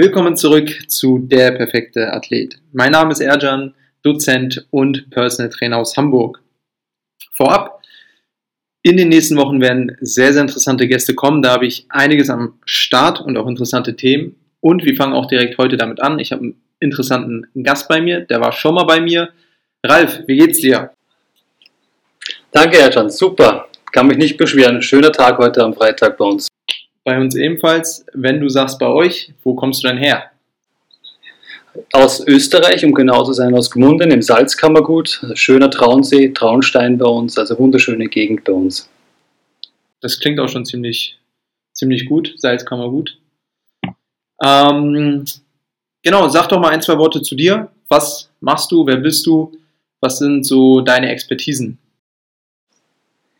Willkommen zurück zu Der perfekte Athlet. Mein Name ist Erjan, Dozent und Personal Trainer aus Hamburg. Vorab, in den nächsten Wochen werden sehr, sehr interessante Gäste kommen. Da habe ich einiges am Start und auch interessante Themen. Und wir fangen auch direkt heute damit an. Ich habe einen interessanten Gast bei mir, der war schon mal bei mir. Ralf, wie geht's dir? Danke, Erjan, super. Kann mich nicht beschweren. Schöner Tag heute am Freitag bei uns. Bei uns ebenfalls. Wenn du sagst bei euch, wo kommst du denn her? Aus Österreich, um genau zu sein, aus Gmunden im Salzkammergut. Schöner Traunsee, Traunstein bei uns, also wunderschöne Gegend bei uns. Das klingt auch schon ziemlich, ziemlich gut, Salzkammergut. Ähm, genau, sag doch mal ein, zwei Worte zu dir. Was machst du? Wer bist du? Was sind so deine Expertisen?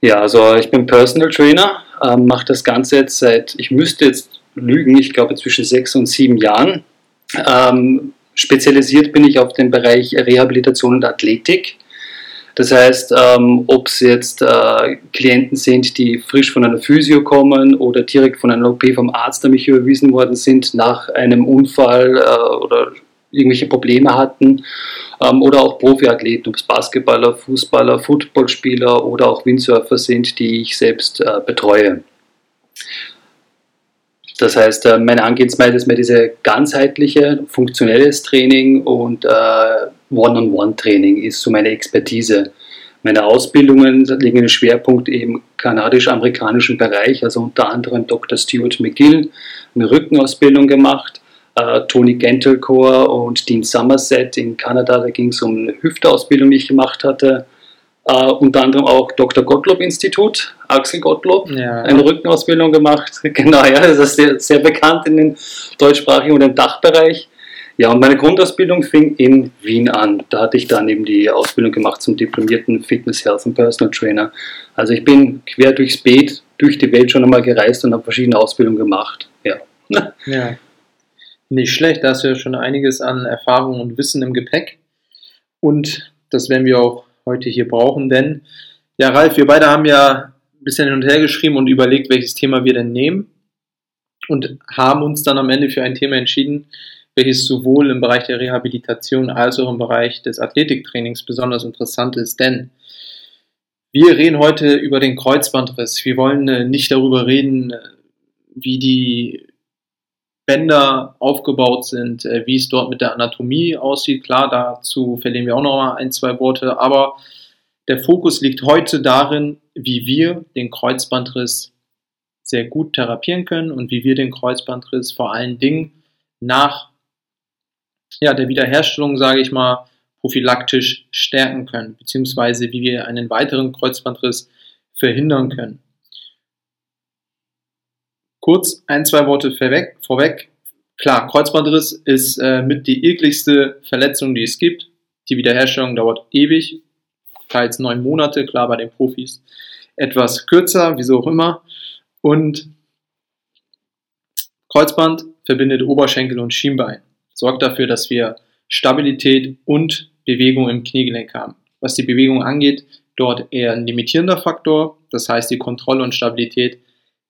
Ja, also ich bin Personal Trainer, ähm, mache das Ganze jetzt seit, ich müsste jetzt lügen, ich glaube zwischen sechs und sieben Jahren. Ähm, spezialisiert bin ich auf den Bereich Rehabilitation und Athletik. Das heißt, ähm, ob es jetzt äh, Klienten sind, die frisch von einer Physio kommen oder direkt von einer OP vom Arzt an mich überwiesen worden sind nach einem Unfall äh, oder irgendwelche Probleme hatten ähm, oder auch Profiathleten, ob es Basketballer, Fußballer, Footballspieler oder auch Windsurfer sind, die ich selbst äh, betreue. Das heißt, äh, meine Angehensweise ist mehr diese ganzheitliche, funktionelles Training und äh, One-on-One-Training ist so meine Expertise. Meine Ausbildungen liegen im Schwerpunkt im kanadisch-amerikanischen Bereich, also unter anderem Dr. Stuart McGill, eine Rückenausbildung gemacht, äh, Tony Gentelcore und Dean Somerset in Kanada. Da ging es um eine Hüfteausbildung, die ich gemacht hatte. Uh, unter anderem auch Dr. Gottlob Institut, Axel Gottlob, ja. eine Rückenausbildung gemacht. Genau, ja, das ist sehr, sehr bekannt in den deutschsprachigen und im Dachbereich. Ja, und meine Grundausbildung fing in Wien an. Da hatte ich dann eben die Ausbildung gemacht zum diplomierten Fitness, Health und Personal Trainer. Also ich bin quer durchs Beet, durch die Welt schon einmal gereist und habe verschiedene Ausbildungen gemacht. Ja. ja. Nicht schlecht, da hast du ja schon einiges an Erfahrung und Wissen im Gepäck. Und das werden wir auch heute hier brauchen, denn ja, Ralf, wir beide haben ja ein bisschen hin und her geschrieben und überlegt, welches Thema wir denn nehmen und haben uns dann am Ende für ein Thema entschieden, welches sowohl im Bereich der Rehabilitation als auch im Bereich des Athletiktrainings besonders interessant ist, denn wir reden heute über den Kreuzbandriss. Wir wollen äh, nicht darüber reden, äh, wie die Bänder aufgebaut sind, äh, wie es dort mit der Anatomie aussieht. Klar, dazu verlieren wir auch noch mal ein, zwei Worte, aber der Fokus liegt heute darin, wie wir den Kreuzbandriss sehr gut therapieren können und wie wir den Kreuzbandriss vor allen Dingen nach ja, der Wiederherstellung, sage ich mal, prophylaktisch stärken können, beziehungsweise wie wir einen weiteren Kreuzbandriss verhindern können. Kurz ein, zwei Worte vorweg. vorweg. Klar, Kreuzbandriss ist äh, mit die ekligste Verletzung, die es gibt. Die Wiederherstellung dauert ewig, teils neun Monate, klar bei den Profis etwas kürzer, wieso auch immer. Und Kreuzband verbindet Oberschenkel und Schienbein, sorgt dafür, dass wir Stabilität und Bewegung im Kniegelenk haben. Was die Bewegung angeht, dort eher ein limitierender Faktor, das heißt die Kontrolle und Stabilität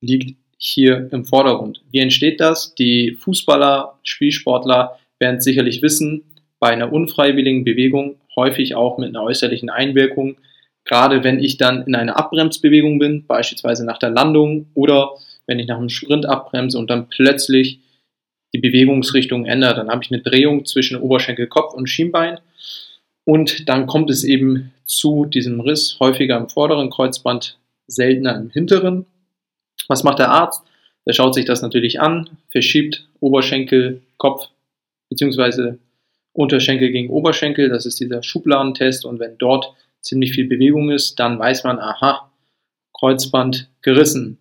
liegt hier im Vordergrund. Wie entsteht das? Die Fußballer, Spielsportler werden es sicherlich wissen, bei einer unfreiwilligen Bewegung, häufig auch mit einer äußerlichen Einwirkung, gerade wenn ich dann in einer Abbremsbewegung bin, beispielsweise nach der Landung oder wenn ich nach einem Sprint abbremse und dann plötzlich die Bewegungsrichtung ändert, dann habe ich eine Drehung zwischen Oberschenkel, Kopf und Schienbein und dann kommt es eben zu diesem Riss, häufiger im vorderen Kreuzband, seltener im hinteren. Was macht der Arzt? Der schaut sich das natürlich an, verschiebt Oberschenkel, Kopf beziehungsweise Unterschenkel gegen Oberschenkel. Das ist dieser Schubladentest. Und wenn dort ziemlich viel Bewegung ist, dann weiß man, aha, Kreuzband gerissen.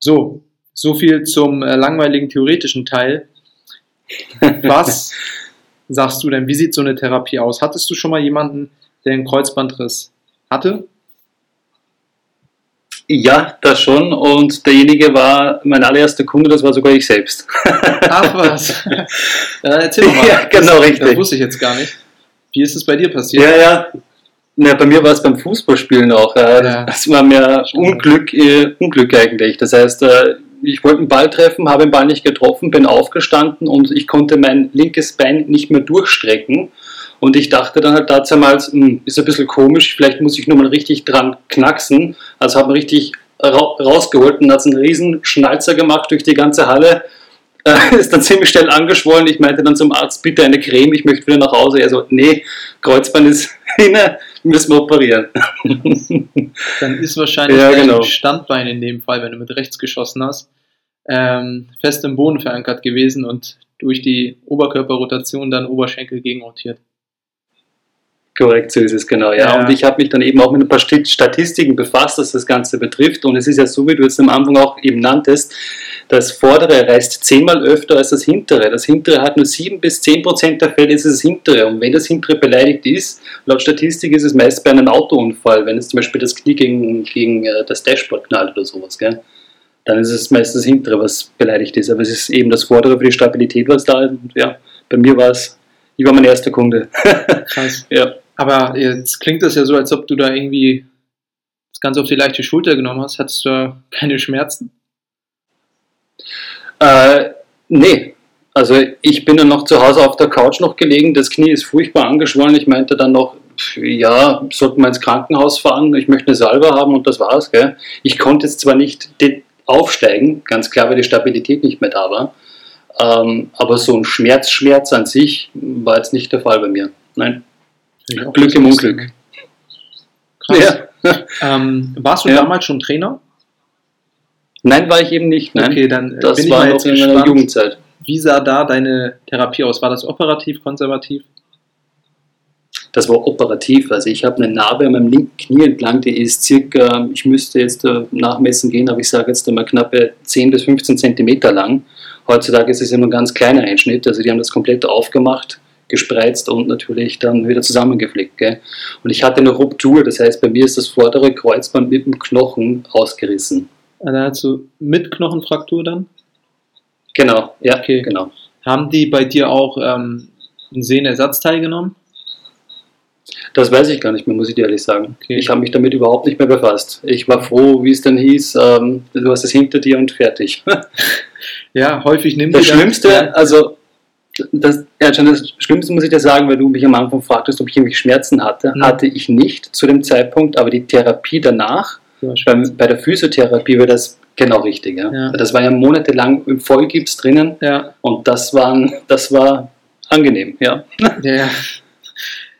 So, so viel zum äh, langweiligen theoretischen Teil. Was sagst du denn? Wie sieht so eine Therapie aus? Hattest du schon mal jemanden, der einen Kreuzbandriss hatte? Ja, das schon. Und derjenige war mein allererster Kunde, das war sogar ich selbst. Ach was. Ja, erzähl mal. Ja, genau, das, richtig. Das wusste ich jetzt gar nicht. Wie ist es bei dir passiert? Ja, ja. Na, bei mir war es beim Fußballspielen auch. Ja. Das war mir Unglück, äh, Unglück eigentlich. Das heißt, äh, ich wollte einen Ball treffen, habe den Ball nicht getroffen, bin aufgestanden und ich konnte mein linkes Bein nicht mehr durchstrecken. Und ich dachte dann halt damals, hm, ist ein bisschen komisch, vielleicht muss ich nur mal richtig dran knacksen. Also habe richtig ra rausgeholt und hat einen riesen Schnalzer gemacht durch die ganze Halle. Äh, ist dann ziemlich schnell angeschwollen. Ich meinte dann zum Arzt, bitte eine Creme, ich möchte wieder nach Hause. Er so, nee, Kreuzband ist hinne, müssen wir operieren. Dann ist wahrscheinlich Ja, dein genau. Standbein in dem Fall, wenn du mit rechts geschossen hast, ähm, fest im Boden verankert gewesen und durch die Oberkörperrotation dann Oberschenkel gegenrotiert. Korrekt, so ist es genau, ja. Ja. Und ich habe mich dann eben auch mit ein paar Sti- Statistiken befasst, was das Ganze betrifft. Und es ist ja so, wie du jetzt am Anfang auch eben nanntest, das vordere reißt zehnmal öfter als das hintere. Das hintere hat nur sieben bis zehn Prozent der Fälle ist es das hintere. Und wenn das hintere beleidigt ist, laut Statistik ist es meist bei einem Autounfall, wenn es zum Beispiel das Knie gegen, gegen äh, das Dashboard knallt oder sowas, gell? dann ist es meist das hintere, was beleidigt ist. Aber es ist eben das vordere für die Stabilität, was da ist. Und ja, bei mir war es, ich war mein erster Kunde. Krass. ja. Aber jetzt klingt das ja so, als ob du da irgendwie das Ganze auf die leichte Schulter genommen hast. Hattest du da keine Schmerzen? Äh, nee. Also ich bin dann noch zu Hause auf der Couch noch gelegen, das Knie ist furchtbar angeschwollen. Ich meinte dann noch, ja, sollten wir ins Krankenhaus fahren, ich möchte eine Salbe haben und das war's. Gell? Ich konnte jetzt zwar nicht aufsteigen, ganz klar, weil die Stabilität nicht mehr da war, ähm, aber so ein Schmerz, Schmerz an sich war jetzt nicht der Fall bei mir. Nein. Glück im Unglück. Krass. Ähm, warst du Ja. damals schon Trainer? Nein, war ich eben nicht. Nein. Okay, dann äh, das bin ich war mal noch jetzt in meiner. Jugendzeit. Wie sah da deine Therapie aus? War das operativ, konservativ? Das war operativ. Also ich habe eine Narbe an meinem linken Knie entlang, die ist circa, ich müsste jetzt äh, nachmessen gehen, aber ich sage jetzt einmal knappe 10 bis 15 Zentimeter lang. Heutzutage ist es immer ein ganz kleiner Einschnitt, also die haben das komplett aufgemacht, gespreizt und natürlich dann wieder zusammengeflickt. Gell? Und ich hatte eine Ruptur, das heißt bei mir ist das vordere Kreuzband mit dem Knochen ausgerissen. Da hast du mit Knochenfraktur dann? Genau, ja, Okay. genau. Haben die bei dir auch ähm, einen Sehnenersatzteil genommen? Das weiß ich gar nicht mehr, muss ich dir ehrlich sagen. Okay. Ich habe mich damit überhaupt nicht mehr befasst. Ich war froh, wie es dann hieß, ähm, du hast es hinter dir und fertig. Ja, häufig nimmt Das die dann- Schlimmste, Ja, also das, ja, das Schlimmste muss ich dir sagen, weil du mich am Anfang fragtest, ob ich irgendwie Schmerzen hatte. Mhm. Hatte ich nicht zu dem Zeitpunkt, aber die Therapie danach, ja, beim, bei der Physiotherapie war das genau richtig. Ja. Ja. Das war ja monatelang im Vollgips drinnen ja, und das, waren, das war angenehm. Ja. ja.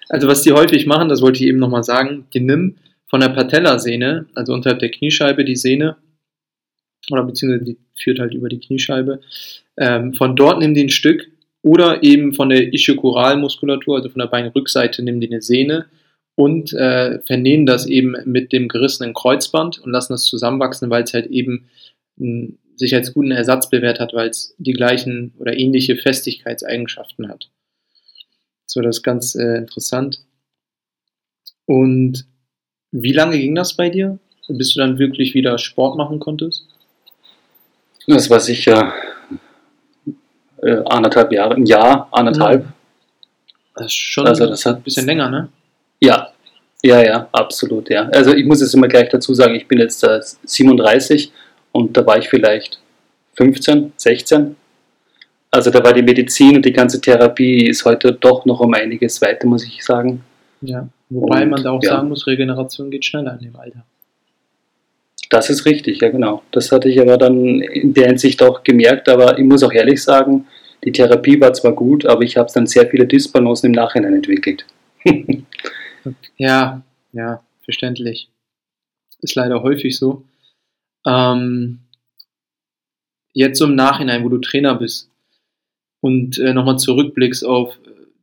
Also was die häufig machen, das wollte ich eben nochmal sagen, die nehmen von der Patellasehne, also unterhalb der Kniescheibe, die Sehne, oder beziehungsweise die führt halt über die Kniescheibe, ähm, von dort nehmen die ein Stück oder eben von der Ischiokoralmuskulatur, also von der Beinrückseite, nehmen die eine Sehne und äh, vernähen das eben mit dem gerissenen Kreuzband und lassen das zusammenwachsen, weil es halt eben mh, sich als guten Ersatz bewährt hat, weil es die gleichen oder ähnliche Festigkeitseigenschaften hat. So, das ist ganz äh, interessant. Und wie lange ging das bei dir, bis du dann wirklich wieder Sport machen konntest? Das war sicher äh, anderthalb Jahre, ein Jahr, anderthalb. Das ist schon Also das hat ein bisschen länger, ne? Ja, ja, ja, absolut, ja. Also ich muss jetzt immer gleich dazu sagen, ich bin jetzt äh, 37 und da war ich vielleicht 15, 16. Also da war die Medizin und die ganze Therapie ist heute doch noch um einiges weiter, muss ich sagen. Ja. Wobei Und, man da auch ja. sagen muss, Regeneration geht schneller in dem Alter. Das ist richtig, ja genau. Das hatte ich aber dann in der Hinsicht auch gemerkt, aber ich muss auch ehrlich sagen, die Therapie war zwar gut, aber ich habe dann sehr viele Dysbalancen im Nachhinein entwickelt. Ja, ja, verständlich. Ist leider häufig so. Ähm, jetzt im Nachhinein, wo du Trainer bist und äh, nochmal zurückblickst auf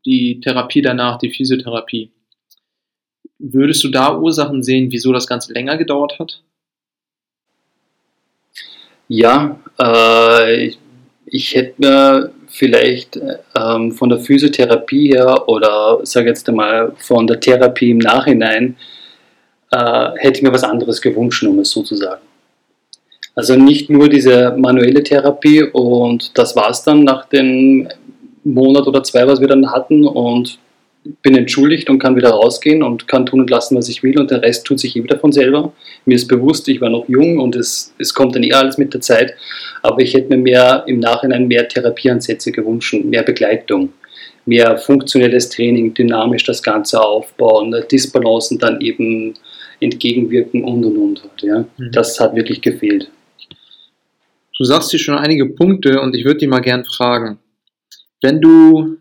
die Therapie danach, die Physiotherapie, würdest du da Ursachen sehen, wieso das Ganze länger gedauert hat? Ja, äh, ich, ich hätte mir vielleicht ähm, von der Physiotherapie her oder sage jetzt einmal von der Therapie im Nachhinein, äh, hätte ich mir was anderes gewünscht, um es so zu sagen. Also nicht nur diese manuelle Therapie und das war es dann nach dem Monat oder zwei, was wir dann hatten und bin entschuldigt und kann wieder rausgehen und kann tun und lassen, was ich will und der Rest tut sich eh wieder von selber. Mir ist bewusst, ich war noch jung und es, es kommt dann eh alles mit der Zeit, aber ich hätte mir mehr im Nachhinein mehr Therapieansätze gewünscht, mehr Begleitung, mehr funktionelles Training, dynamisch das Ganze aufbauen, Disbalancen dann eben entgegenwirken und und und. Ja. Mhm. Das hat wirklich gefehlt. Du sagst hier schon einige Punkte und ich würde dich mal gern fragen. Wenn du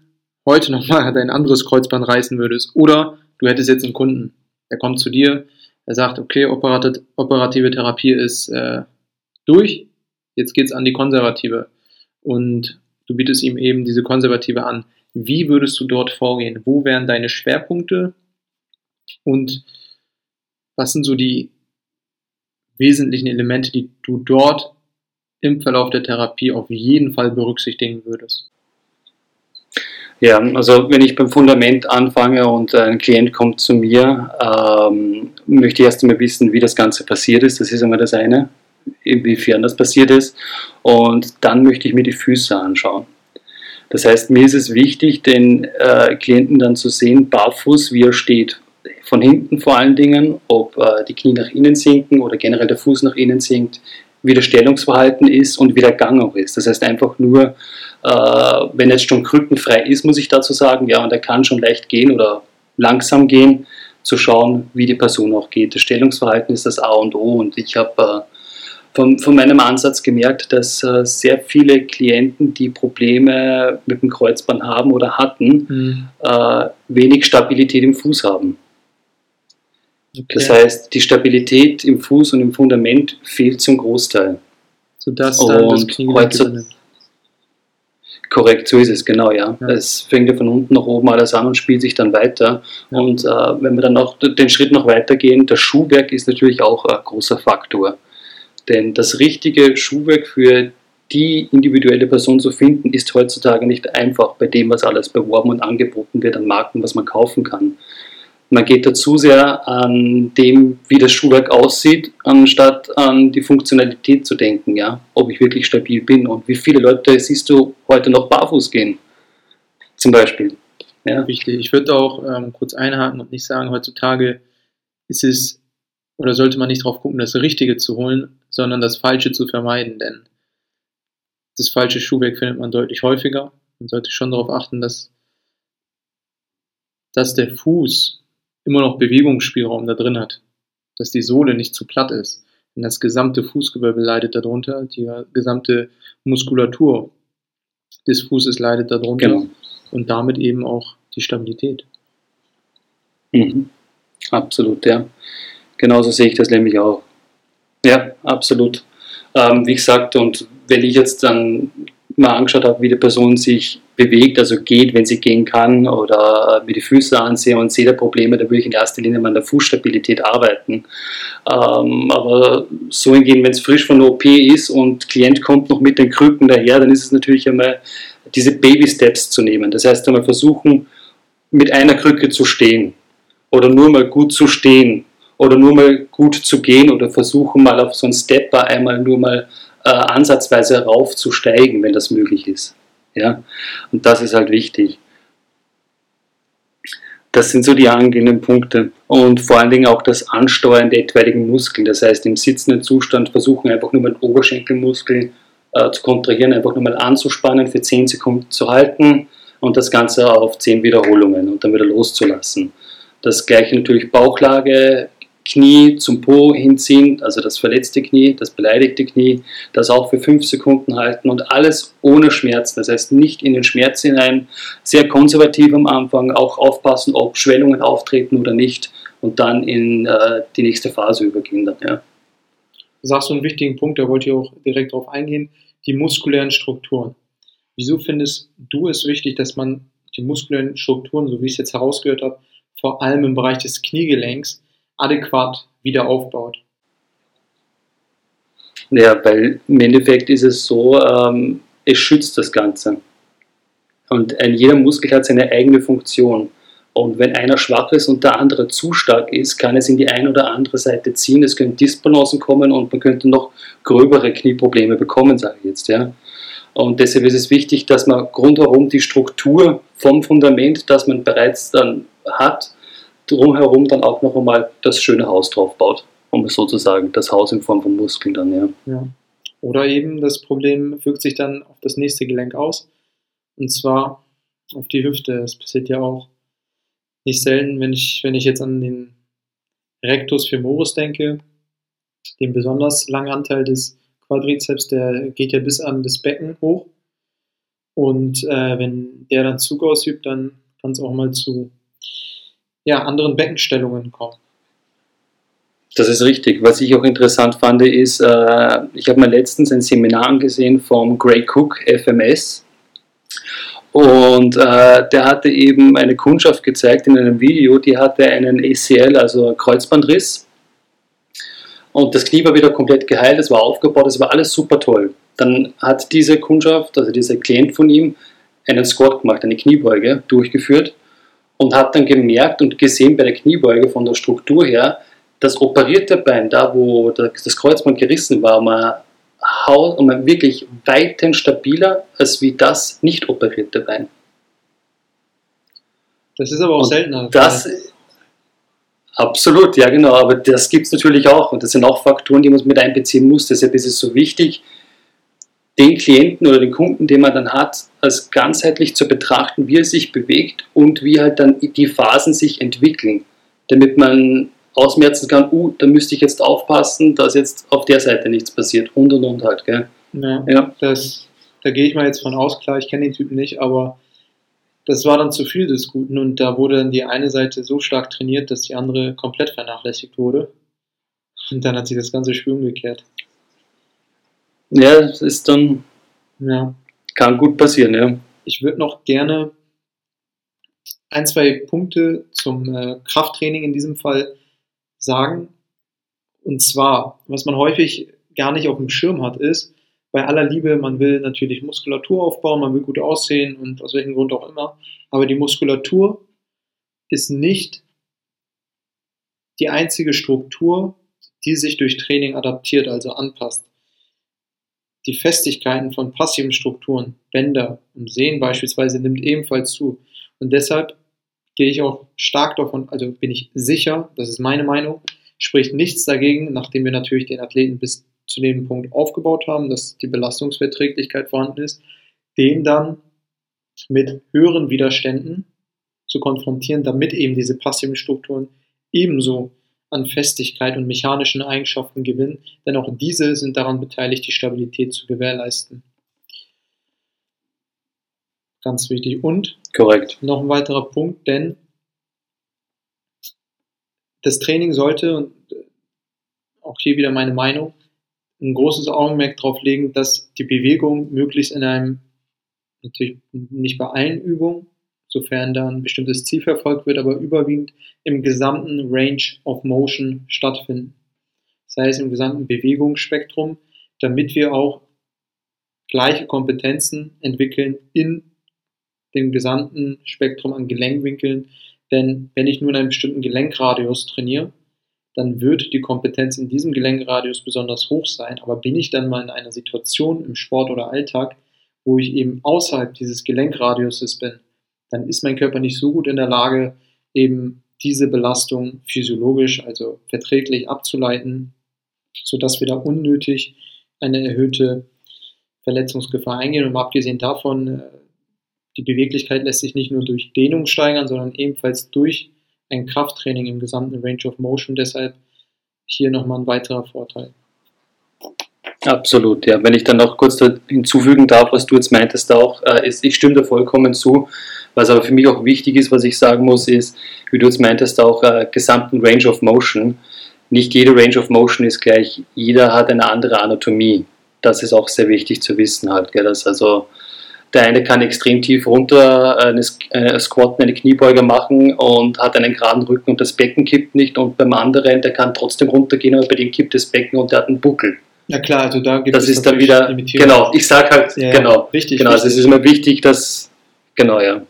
heute nochmal dein anderes Kreuzband reißen würdest oder du hättest jetzt einen Kunden, der kommt zu dir, er sagt, okay, operative Therapie ist äh, durch, jetzt geht's an die konservative und du bietest ihm eben diese konservative an. Wie würdest du dort vorgehen? Wo wären deine Schwerpunkte und was sind so die wesentlichen Elemente, die du dort im Verlauf der Therapie auf jeden Fall berücksichtigen würdest? Ja, also wenn ich beim Fundament anfange und ein Klient kommt zu mir, ähm, möchte ich erst einmal wissen, wie das Ganze passiert ist. Das ist einmal das eine, inwiefern das passiert ist. Und dann möchte ich mir die Füße anschauen. Das heißt, mir ist es wichtig, den äh, Klienten dann zu sehen, barfuß, wie er steht. Von hinten vor allen Dingen, ob äh, die Knie nach innen sinken oder generell der Fuß nach innen sinkt, wie das Stellungsverhalten ist und wie der Gang auch ist. Das heißt einfach nur, äh, wenn jetzt schon krückenfrei ist, muss ich dazu sagen, ja, und er kann schon leicht gehen oder langsam gehen, zu schauen, wie die Person auch geht. Das Stellungsverhalten ist das A und O und ich habe äh, von, von, meinem Ansatz gemerkt, dass äh, sehr viele Klienten, die Probleme mit dem Kreuzband haben oder hatten, mhm. äh, wenig Stabilität im Fuß haben. Okay. Das heißt, die Stabilität im Fuß und im Fundament fehlt zum Großteil. Sodass dann und das Knie heute, Korrekt, so ist es, genau, ja. ja. Es fängt ja von unten nach oben alles an und spielt sich dann weiter. Ja. Und äh, wenn wir dann auch den Schritt noch weitergehen, das Schuhwerk ist natürlich auch ein großer Faktor. Denn das richtige Schuhwerk für die individuelle Person zu finden, ist heutzutage nicht einfach bei dem, was alles beworben und angeboten wird an Marken, was man kaufen kann. Man geht da zu sehr an dem, wie das Schuhwerk aussieht, anstatt an die Funktionalität zu denken, ja, ob ich wirklich stabil bin und wie viele Leute siehst du heute noch barfuß gehen, zum Beispiel. Ja. Wichtig. Ich würde auch ähm, kurz einhaken und nicht sagen, heutzutage ist es oder sollte man nicht darauf gucken, das Richtige zu holen, sondern das Falsche zu vermeiden, denn das falsche Schuhwerk findet man deutlich häufiger. Man sollte schon darauf achten, dass, dass der Fuß immer noch Bewegungsspielraum da drin hat, dass die Sohle nicht zu platt ist. Denn das gesamte Fußgewölbe leidet darunter, die gesamte Muskulatur des Fußes leidet darunter genau. und damit eben auch die Stabilität. Mhm. Absolut, ja. Genauso sehe ich das nämlich auch. Ja, absolut. Ähm, wie gesagt, und wenn ich jetzt dann mal angeschaut habe, wie die Person sich bewegt, also geht, wenn sie gehen kann, oder mir die Füße ansehe und sehe da Probleme, da würde ich in erster Linie mal an der Fußstabilität arbeiten. Ähm, aber so hingehen, wenn es frisch von der OP ist und Klient kommt noch mit den Krücken daher, dann ist es natürlich einmal diese Baby-Steps zu nehmen. Das heißt einmal versuchen, mit einer Krücke zu stehen oder nur mal gut zu stehen oder nur mal gut zu gehen oder versuchen mal auf so einen Stepper einmal nur mal äh, ansatzweise raufzusteigen, wenn das möglich ist. Ja? Und das ist halt wichtig. Das sind so die angehenden Punkte. Und vor allen Dingen auch das Ansteuern der etwaigen Muskeln. Das heißt, im sitzenden Zustand versuchen einfach nur mal den Oberschenkelmuskel äh, zu kontrahieren, einfach nur mal anzuspannen, für 10 Sekunden zu halten und das Ganze auf 10 Wiederholungen und dann wieder loszulassen. Das gleiche natürlich Bauchlage, Knie zum Po hinziehen, also das verletzte Knie, das beleidigte Knie, das auch für fünf Sekunden halten und alles ohne Schmerzen. Das heißt nicht in den Schmerz hinein, sehr konservativ am Anfang, auch aufpassen, ob Schwellungen auftreten oder nicht und dann in äh, die nächste Phase übergehen. Dann, ja. Du sagst so einen wichtigen Punkt, da wollte ich auch direkt drauf eingehen, die muskulären Strukturen. Wieso findest du es wichtig, dass man die muskulären Strukturen, so wie ich es jetzt herausgehört habe, vor allem im Bereich des Kniegelenks, adäquat wieder aufbaut? Ja, weil im Endeffekt ist es so, ähm, es schützt das Ganze. Und ein, jeder Muskel hat seine eigene Funktion. Und wenn einer schwach ist und der andere zu stark ist, kann es in die eine oder andere Seite ziehen. Es können Disbalancen kommen und man könnte noch gröbere Knieprobleme bekommen, sage ich jetzt. Ja. Und deshalb ist es wichtig, dass man rundherum die Struktur vom Fundament, das man bereits dann hat, drumherum dann auch noch einmal das schöne Haus drauf baut. Um es sozusagen, das Haus in Form von Muskeln dann, ja. ja. Oder eben das Problem wirkt sich dann auf das nächste Gelenk aus. Und zwar auf die Hüfte. Das passiert ja auch nicht selten, wenn ich, wenn ich jetzt an den Rectus femoris denke, den besonders langen Anteil des Quadrizeps, der geht ja bis an das Becken hoch. Und äh, wenn der dann Zug ausübt, dann kann es auch mal zu ja, anderen Beckenstellungen kommen. Das ist richtig. Was ich auch interessant fand, ist, äh, ich habe mir letztens ein Seminar angesehen vom Gray Cook FMS. Und äh, der hatte eben eine Kundschaft gezeigt in einem Video, die hatte einen ACL, also Kreuzbandriss. Und das Knie war wieder komplett geheilt, es war aufgebaut, es war alles super toll. Dann hat diese Kundschaft, also dieser Klient von ihm, einen Squat gemacht, eine Kniebeuge durchgeführt und hat dann gemerkt und gesehen bei der Kniebeuge von der Struktur her, das operierte Bein, da wo das Kreuzband gerissen war, um ein, um ein wirklich weitend stabiler als wie das nicht operierte Bein. Das ist aber auch und seltener. Das, absolut, ja genau, aber das gibt es natürlich auch und das sind auch Faktoren, die man mit einbeziehen muss. Deshalb ist es so wichtig, den Klienten oder den Kunden, den man dann hat, als ganzheitlich zu betrachten, wie er sich bewegt und wie halt dann die Phasen sich entwickeln, damit man ausmerzen kann, uh, da müsste ich jetzt aufpassen, dass jetzt auf der Seite nichts passiert und und und halt, gell? Ja, ja. Das, da gehe ich mal jetzt von aus, klar, ich kenne den Typen nicht, aber das war dann zu viel des Guten und da wurde dann die eine Seite so stark trainiert, dass die andere komplett vernachlässigt wurde. Und dann hat sich das ganze Spiel umgekehrt. Ja, das ist dann. Ja. Kann gut passieren, ja. Ich würde noch gerne ein, zwei Punkte zum äh, Krafttraining in diesem Fall sagen. Und zwar, was man häufig gar nicht auf dem Schirm hat, ist, bei aller Liebe, man will natürlich Muskulatur aufbauen, man will gut aussehen und aus welchem Grund auch immer, aber die Muskulatur ist nicht die einzige Struktur, die sich durch Training adaptiert, also anpasst. Die Festigkeiten von passiven Strukturen, Bänder und Sehnen beispielsweise, nimmt ebenfalls zu. Und deshalb gehe ich auch stark davon, also bin ich sicher, das ist meine Meinung, spricht nichts dagegen, nachdem wir natürlich den Athleten bis zu dem Punkt aufgebaut haben, dass die Belastungsverträglichkeit vorhanden ist, den dann mit höheren Widerständen zu konfrontieren, damit eben diese passiven Strukturen ebenso an Festigkeit und mechanischen Eigenschaften gewinnen, denn auch diese sind daran beteiligt, die Stabilität zu gewährleisten. Ganz wichtig. Und Korrekt. noch ein weiterer Punkt, denn das Training sollte, und auch hier wieder meine Meinung, ein großes Augenmerk darauf legen, dass die Bewegung möglichst in einem, natürlich nicht bei allen Übungen, sofern da ein bestimmtes Ziel verfolgt wird, aber überwiegend im gesamten Range of Motion stattfinden. Das heißt im gesamten Bewegungsspektrum, damit wir auch gleiche Kompetenzen entwickeln in dem gesamten Spektrum an Gelenkwinkeln. Denn wenn ich nur in einem bestimmten Gelenkradius trainiere, dann wird die Kompetenz in diesem Gelenkradius besonders hoch sein. Aber bin ich dann mal in einer Situation im Sport oder Alltag, wo ich eben außerhalb dieses Gelenkradiuses bin, dann ist mein Körper nicht so gut in der Lage, eben diese Belastung physiologisch, also verträglich abzuleiten, sodass wir da unnötig eine erhöhte Verletzungsgefahr eingehen. Und abgesehen davon äh, die Beweglichkeit lässt sich nicht nur durch Dehnung steigern, sondern ebenfalls durch ein Krafttraining im gesamten Range of Motion. Deshalb hier nochmal ein weiterer Vorteil. Absolut, ja. Wenn ich dann noch kurz hinzufügen darf, was du jetzt meintest auch, äh, ist, ich stimme da vollkommen zu. Was aber für mich auch wichtig ist, was ich sagen muss, ist, wie du jetzt meintest, auch äh, gesamten Range of Motion. Nicht jede Range of Motion ist gleich, jeder hat eine andere Anatomie. Das ist auch sehr wichtig zu wissen halt, gell? dass also der eine kann extrem tief runter eine, eine Squat, eine Kniebeuge machen und hat einen geraden Rücken und das Becken kippt nicht. Und beim anderen, der kann trotzdem runtergehen, aber bei dem kippt das Becken und der hat einen Buckel. Ja klar, also da gibt das es ist dann wieder genau. Ich sage halt ja, genau, richtig, genau. Also es ist immer wichtig, dass genau ja,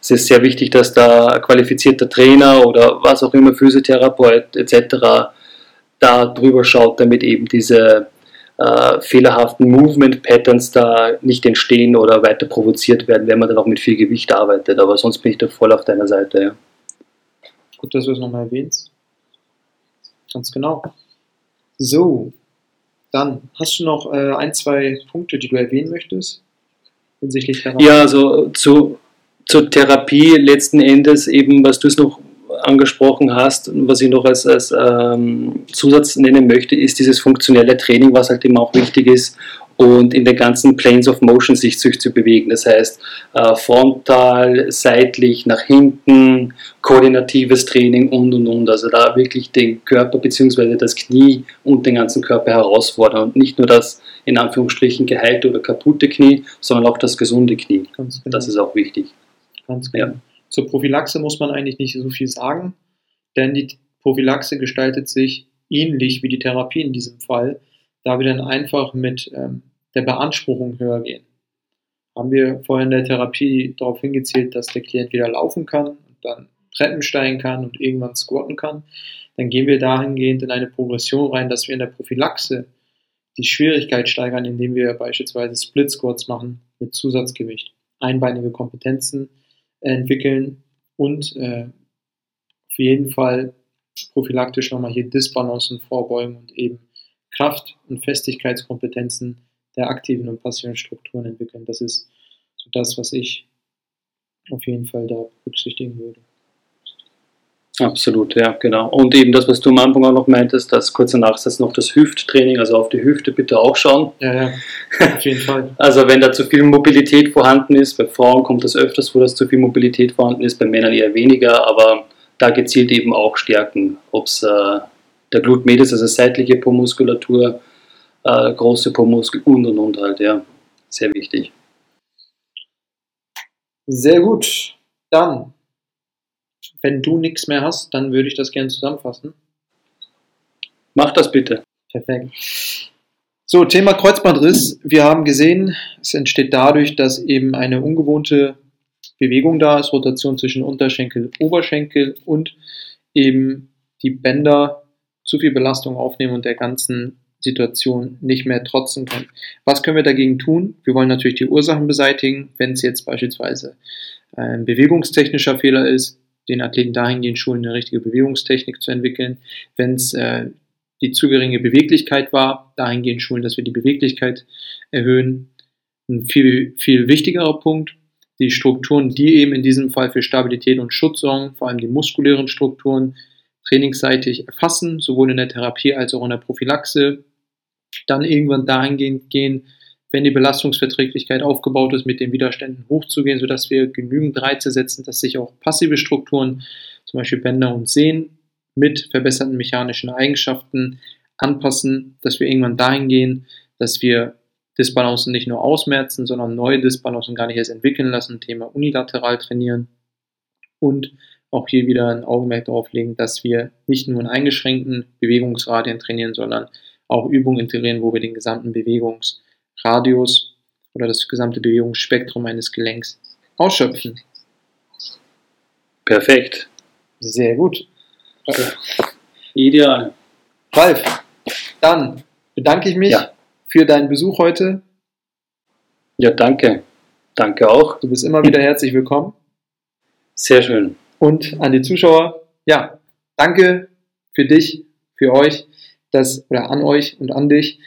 es ist sehr wichtig, dass da qualifizierter Trainer oder was auch immer Physiotherapeut etc. da drüber schaut, damit eben diese äh, fehlerhaften Movement-Patterns da nicht entstehen oder weiter provoziert werden, wenn man dann auch mit viel Gewicht arbeitet. Aber sonst bin ich da voll auf deiner Seite. Ja. Gut, dass du es nochmal erwähnst. Ganz genau. So, dann hast du noch äh, ein, zwei Punkte, die du erwähnen möchtest? Hinsichtlich daran? Ja, also zu, zur Therapie letzten Endes eben, was du es noch angesprochen hast und was ich noch als, als ähm, Zusatz nennen möchte, ist dieses funktionelle Training, was halt immer auch wichtig ist und in den ganzen Planes of Motion sich zu bewegen. Das heißt, äh, frontal, seitlich, nach hinten, koordinatives Training und und und. Also da wirklich den Körper bzw. das Knie und den ganzen Körper herausfordern und nicht nur das in Anführungsstrichen geheilte oder kaputte Knie, sondern auch das gesunde Knie. Genau. Das ist auch wichtig. Ganz genau. Ja. Zur Prophylaxe muss man eigentlich nicht so viel sagen, denn die Prophylaxe gestaltet sich ähnlich wie die Therapie in diesem Fall, da wir dann einfach mit ähm, der Beanspruchung höher gehen. Haben wir vorhin in der Therapie darauf hingezielt, dass der Klient wieder laufen kann und dann Treppen steigen kann und irgendwann squatten kann, dann gehen wir dahingehend in eine Progression rein, dass wir in der Prophylaxe die Schwierigkeit steigern, indem wir beispielsweise Split Squats machen mit Zusatzgewicht, einbeinige Kompetenzen entwickeln und äh, auf jeden Fall prophylaktisch nochmal hier Disbalancen vorbeugen und eben Kraft- und Festigkeitskompetenzen der aktiven und passiven Strukturen entwickeln. Das ist so das, was ich auf jeden Fall da berücksichtigen würde. Absolut, ja, genau. Und eben das, was du am Anfang auch noch meintest, das kurzer Nachsatz noch das Hüfttraining, also auf die Hüfte bitte auch schauen. Ja, ja, auf jeden Fall. also wenn da zu viel Mobilität vorhanden ist, bei Frauen kommt das öfters vor, dass zu viel Mobilität vorhanden ist, bei Männern eher weniger, aber da gezielt eben auch stärken, ob es äh, der Glut Medius, also seitliche Po-Muskulatur, äh, große Po-Muskel und und und halt, ja, sehr wichtig. Sehr gut. Dann wenn du nichts mehr hast, dann würde ich das gerne zusammenfassen. Mach das bitte. Perfekt. So, Thema Kreuzbandriss. Wir haben gesehen, es entsteht dadurch, dass eben eine ungewohnte Bewegung da ist, Rotation zwischen Unterschenkel, Oberschenkel und eben die Bänder zu viel Belastung aufnehmen und der ganzen Situation nicht mehr trotzen können. Was können wir dagegen tun? Wir wollen natürlich die Ursachen beseitigen. Wenn es jetzt beispielsweise ein bewegungstechnischer Fehler ist, den Athleten dahingehend schulen, eine richtige Bewegungstechnik zu entwickeln. Wenn es äh, die zu geringe Beweglichkeit war, dahingehend schulen, dass wir die Beweglichkeit erhöhen. Ein viel, viel wichtigerer Punkt, die Strukturen, die eben in diesem Fall für Stabilität und Schutz sorgen, vor allem die muskulären Strukturen, trainingsseitig erfassen, sowohl in der Therapie als auch in der Prophylaxe. Dann irgendwann dahingehend gehen, wenn die Belastungsverträglichkeit aufgebaut ist, mit den Widerständen hochzugehen, sodass wir genügend Reize setzen, dass sich auch passive Strukturen, zum Beispiel Bänder und Sehnen, mit verbesserten mechanischen Eigenschaften anpassen, dass wir irgendwann dahin gehen, dass wir Disbalancen nicht nur ausmerzen, sondern neue Disbalancen gar nicht erst entwickeln lassen, Thema unilateral trainieren und auch hier wieder ein Augenmerk darauf legen, dass wir nicht nur in eingeschränkten Bewegungsradien trainieren, sondern auch Übungen integrieren, wo wir den gesamten Bewegungs- Radius oder das gesamte Bewegungsspektrum eines Gelenks ausschöpfen. Perfekt. Sehr gut. Ideal. Ralf, dann bedanke ich mich ja. für deinen Besuch heute. Ja, danke. Danke auch. Du bist immer wieder herzlich willkommen. Sehr schön. Und an die Zuschauer, ja, danke für dich, für euch, das, oder an euch und an dich,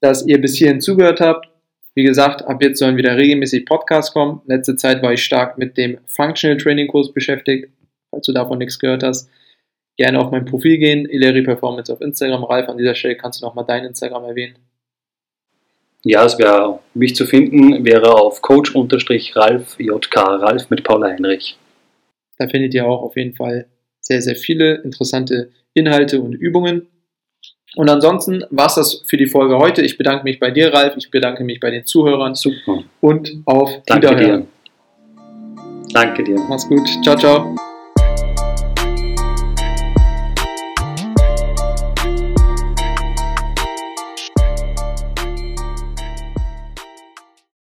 dass ihr bis hierhin zugehört habt. Wie gesagt, ab jetzt sollen wieder regelmäßig Podcasts kommen. Letzte Zeit war ich stark mit dem Functional Training Kurs beschäftigt. Falls du davon nichts gehört hast, gerne auf mein Profil gehen, Ileri Performance auf Instagram. Ralf, an dieser Stelle kannst du nochmal dein Instagram erwähnen. Ja, es wäre, mich zu finden, wäre auf Coach-Ralf JK, Ralf mit Paula Heinrich. Da findet ihr auch auf jeden Fall sehr, sehr viele interessante Inhalte und Übungen. Und ansonsten war es das für die Folge heute. Ich bedanke mich bei dir, Ralf. Ich bedanke mich bei den Zuhörern. Super. Und auf Danke Wiederhören. dir. Danke dir. Mach's gut. Ciao, ciao.